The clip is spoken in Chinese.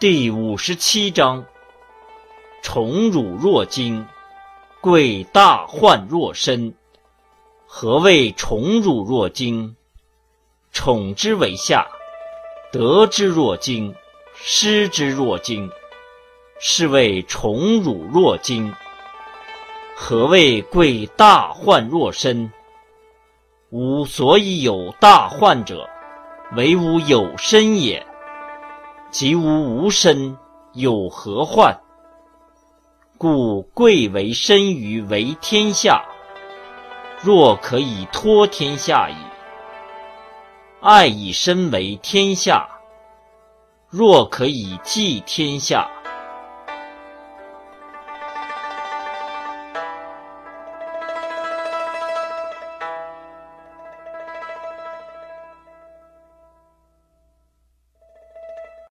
第五十七章：宠辱若惊，贵大患若身。何谓宠辱若惊？宠之为下，得之若惊，失之若惊，是谓宠辱若惊。何谓贵大患若身？吾所以有大患者，为吾有身也。即吾无身，有何患？故贵为身于为天下，若可以托天下矣；爱以身为天下，若可以济天下。